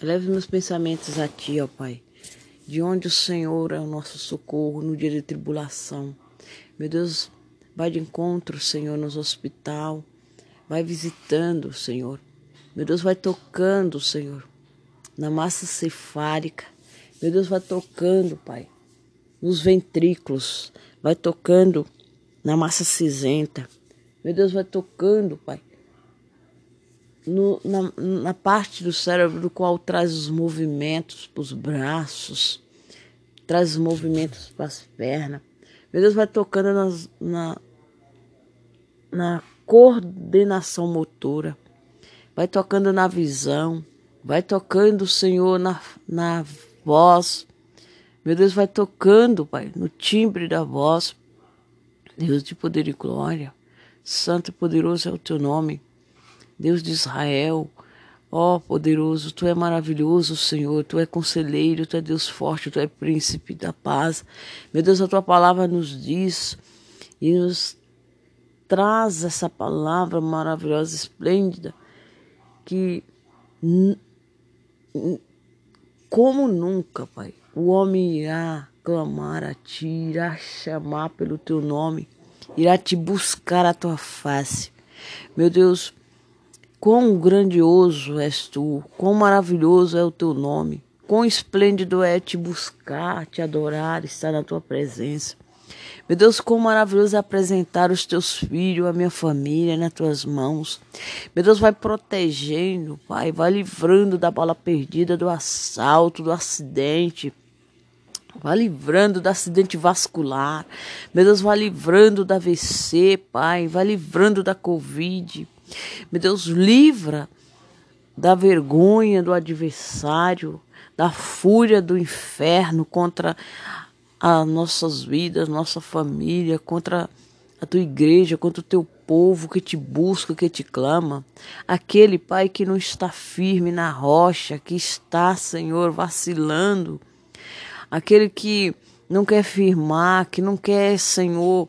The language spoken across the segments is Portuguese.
Leve meus pensamentos a Ti, ó Pai, de onde o Senhor é o nosso socorro no dia de tribulação. Meu Deus, vai de encontro, Senhor, nos hospital, vai visitando, Senhor. Meu Deus, vai tocando, Senhor, na massa cefálica. Meu Deus, vai tocando, Pai, nos ventrículos, vai tocando na massa cinzenta. Meu Deus, vai tocando, Pai, no, na, na parte do cérebro do qual traz os movimentos para os braços, traz os movimentos para as pernas. Meu Deus vai tocando nas, na, na coordenação motora, vai tocando na visão, vai tocando, Senhor, na, na voz. Meu Deus vai tocando, Pai, no timbre da voz. Deus de poder e glória, santo e poderoso é o teu nome. Deus de Israel. Ó oh, poderoso, tu é maravilhoso, Senhor, tu é conselheiro, tu é Deus forte, tu é príncipe da paz. Meu Deus, a tua palavra nos diz e nos traz essa palavra maravilhosa, esplêndida, que como nunca, Pai, o homem irá clamar a ti, irá chamar pelo teu nome, irá te buscar a tua face. Meu Deus, Quão grandioso és tu, quão maravilhoso é o teu nome, quão esplêndido é te buscar, te adorar, estar na tua presença. Meu Deus, quão maravilhoso é apresentar os teus filhos, a minha família nas tuas mãos. Meu Deus, vai protegendo, Pai, vai livrando da bala perdida, do assalto, do acidente. Vai livrando do acidente vascular. Meu Deus, vai livrando da AVC, Pai. Vai livrando da Covid. Meu Deus, livra da vergonha do adversário, da fúria do inferno contra as nossas vidas, nossa família, contra a tua igreja, contra o teu povo que te busca, que te clama. Aquele Pai que não está firme na rocha, que está, Senhor, vacilando. Aquele que não quer firmar, que não quer, Senhor,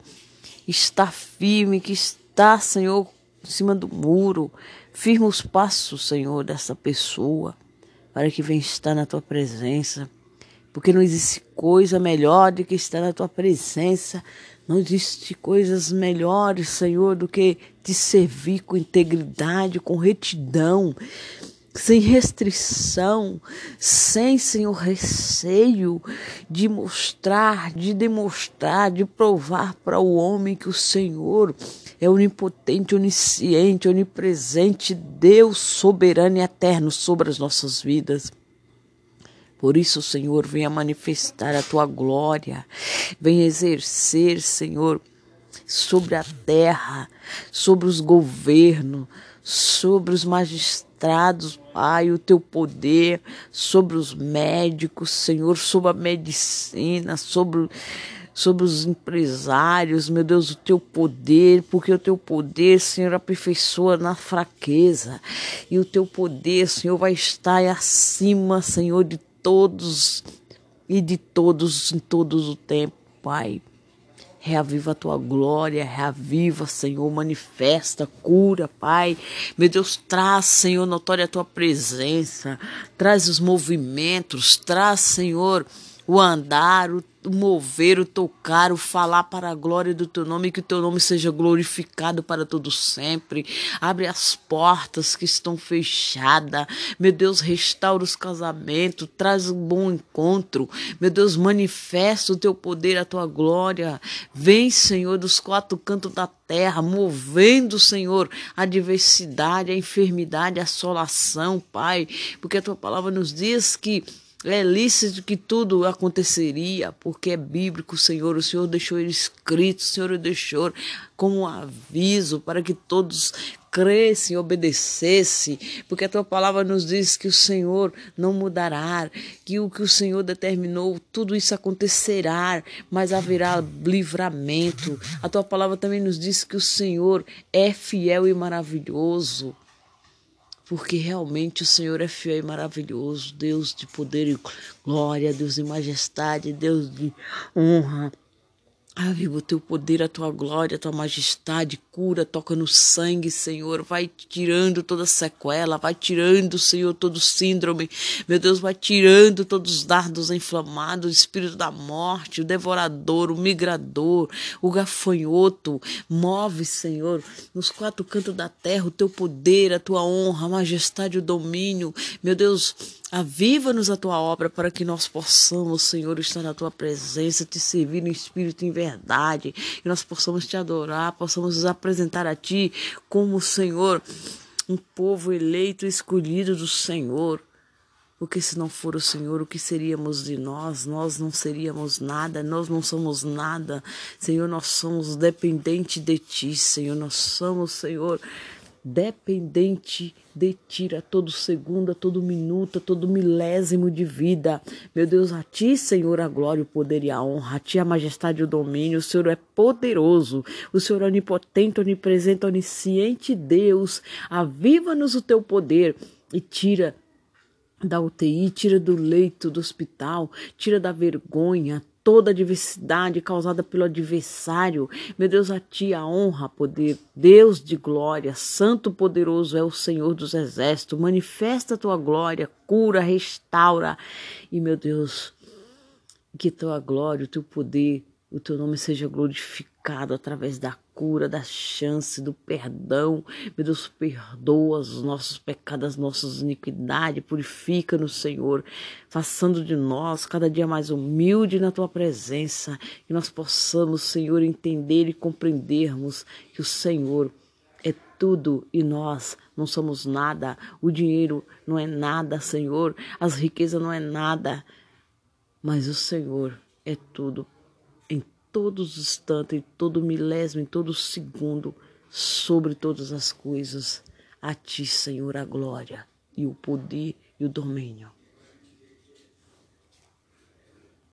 estar firme, que está, Senhor, em cima do muro. Firma os passos, Senhor, dessa pessoa, para que venha estar na tua presença. Porque não existe coisa melhor do que estar na tua presença. Não existe coisas melhores, Senhor, do que te servir com integridade, com retidão sem restrição, sem, Senhor, receio de mostrar, de demonstrar, de provar para o homem que o Senhor é onipotente, onisciente, onipresente, Deus soberano e eterno sobre as nossas vidas. Por isso, Senhor, venha manifestar a tua glória, venha exercer, Senhor, sobre a terra, sobre os governos, sobre os magistrados, Pai, o teu poder, sobre os médicos, Senhor, sobre a medicina, sobre, sobre os empresários, meu Deus, o teu poder, porque o teu poder, Senhor, aperfeiçoa na fraqueza, e o teu poder, Senhor, vai estar acima, Senhor, de todos e de todos em todos o tempo, Pai. Reaviva a tua glória, reaviva, Senhor, manifesta, cura, Pai. Meu Deus, traz, Senhor, notória a tua presença, traz os movimentos, traz, Senhor, o andar, o mover, o tocar, o falar para a glória do teu nome, que o teu nome seja glorificado para todo sempre. Abre as portas que estão fechadas. Meu Deus, restaura os casamentos, traz um bom encontro. Meu Deus, manifesta o teu poder, a tua glória. Vem, Senhor, dos quatro cantos da terra, movendo, Senhor, a diversidade, a enfermidade, a assolação, Pai, porque a tua palavra nos diz que é lícito que tudo aconteceria, porque é bíblico, Senhor. O Senhor deixou ele escrito, o Senhor deixou como um aviso para que todos crescem e obedecessem, porque a tua palavra nos diz que o Senhor não mudará, que o que o Senhor determinou, tudo isso acontecerá, mas haverá livramento. A tua palavra também nos diz que o Senhor é fiel e maravilhoso porque realmente o Senhor é fiel e maravilhoso, Deus de poder e glória, Deus de majestade, Deus de honra. Aviva o teu poder, a tua glória, a tua majestade, cura, toca no sangue, Senhor. Vai tirando toda sequela, vai tirando, Senhor, todo síndrome. Meu Deus, vai tirando todos os dardos inflamados, o espírito da morte, o devorador, o migrador, o gafanhoto. Move, Senhor, nos quatro cantos da terra o teu poder, a tua honra, a majestade, o domínio. Meu Deus, Aviva-nos a tua obra para que nós possamos, Senhor, estar na tua presença, te servir no espírito em verdade, e nós possamos te adorar, possamos nos apresentar a ti como, Senhor, um povo eleito, escolhido do Senhor. Porque se não for o Senhor, o que seríamos de nós? Nós não seríamos nada, nós não somos nada. Senhor, nós somos dependentes de Ti, Senhor. Nós somos, Senhor, dependente de ti a todo segundo, a todo minuto, a todo milésimo de vida. Meu Deus, a ti, Senhor, a glória, o poder e a honra, a ti a majestade e o domínio. O Senhor é poderoso, o Senhor é onipotente, onipresente, onisciente Deus. Aviva-nos o teu poder e tira da UTI, tira do leito do hospital, tira da vergonha, toda a adversidade causada pelo adversário. Meu Deus, a ti a honra, poder, Deus de glória, santo poderoso é o Senhor dos exércitos. Manifesta a tua glória, cura, restaura. E meu Deus, que tua glória, o teu poder, o teu nome seja glorificado através da cura, da chance, do perdão. Meu Deus, perdoa os nossos pecados, as nossas iniquidades, purifica-nos, Senhor, façando de nós cada dia mais humilde na tua presença, que nós possamos, Senhor, entender e compreendermos que o Senhor é tudo e nós não somos nada. O dinheiro não é nada, Senhor. As riquezas não é nada. Mas o Senhor é tudo todos os instantes, em todo milésimo, em todo segundo, sobre todas as coisas. A ti, Senhor, a glória e o poder e o domínio.